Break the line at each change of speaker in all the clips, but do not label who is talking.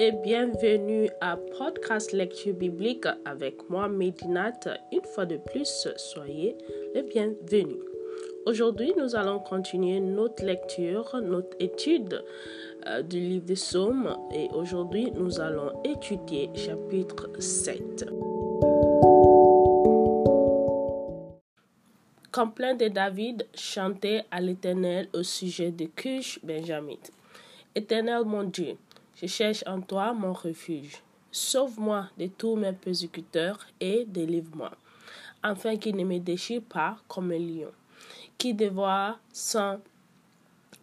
et bienvenue à Podcast Lecture Biblique avec moi, Medinat. Une fois de plus, soyez les bienvenus. Aujourd'hui, nous allons continuer notre lecture, notre étude euh, du livre des Psaumes et aujourd'hui, nous allons étudier chapitre 7. Complin de David chantait à l'Éternel au sujet de Cush Benjamin. Éternel mon Dieu, je cherche en toi mon refuge. Sauve-moi de tous mes persécuteurs et délivre-moi, afin qu'il ne me déchire pas comme un lion, qui dévore sans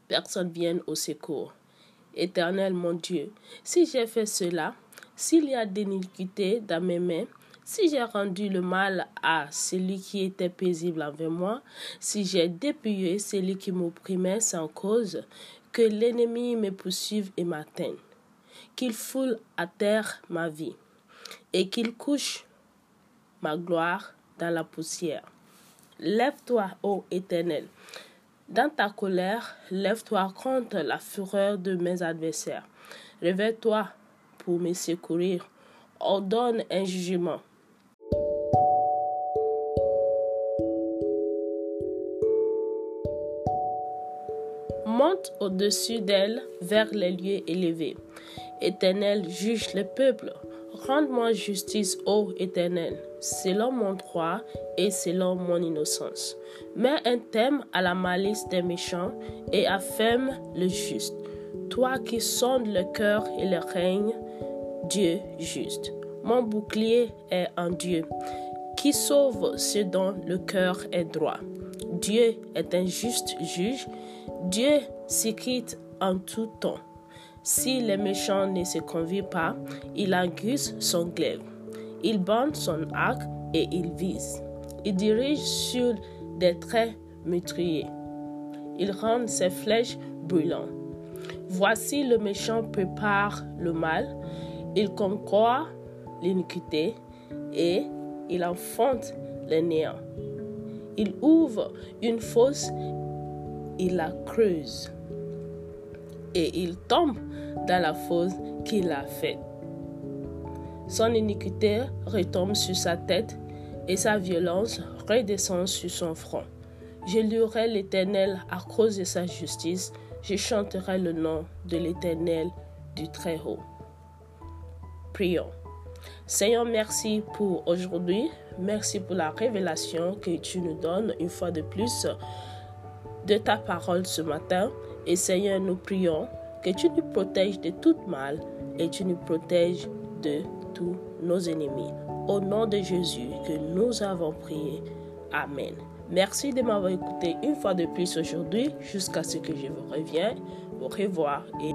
personne vienne au secours? Éternel mon Dieu, si j'ai fait cela, s'il y a d'iniquité dans mes mains, si j'ai rendu le mal à celui qui était paisible envers moi, si j'ai dépouillé celui qui m'opprimait sans cause, que l'ennemi me poursuive et m'atteigne, qu'il foule à terre ma vie, et qu'il couche ma gloire dans la poussière. Lève-toi, ô Éternel. Dans ta colère, lève-toi contre la fureur de mes adversaires. Réveille-toi pour me secourir. Ordonne un jugement monte au-dessus d'elle vers les lieux élevés. Éternel, juge le peuple. Rends-moi justice, ô Éternel, selon mon droit et selon mon innocence. Mets un thème à la malice des méchants et afferme le juste. Toi qui sondes le cœur et le règne, Dieu juste. Mon bouclier est en Dieu, qui sauve ceux dont le cœur est droit? Dieu est un juste juge. Dieu s'écrit en tout temps. Si les méchants ne se convient pas, il aiguise son glaive. Il bande son arc et il vise. Il dirige sur des traits meurtriers. Il rend ses flèches brûlantes. Voici le méchant prépare le mal. Il concourt l'iniquité et il enfonce le néant. Il ouvre une fosse, il la creuse et il tombe dans la fosse qu'il a faite. Son iniquité retombe sur sa tête et sa violence redescend sur son front. Je louerai l'Éternel à cause de sa justice, je chanterai le nom de l'Éternel du Très-Haut. Prions. Seigneur, merci pour aujourd'hui. Merci pour la révélation que tu nous donnes une fois de plus de ta parole ce matin. Et Seigneur, nous prions que tu nous protèges de tout mal et tu nous protèges de tous nos ennemis. Au nom de Jésus que nous avons prié. Amen. Merci de m'avoir écouté une fois de plus aujourd'hui jusqu'à ce que je vous revienne. Au revoir et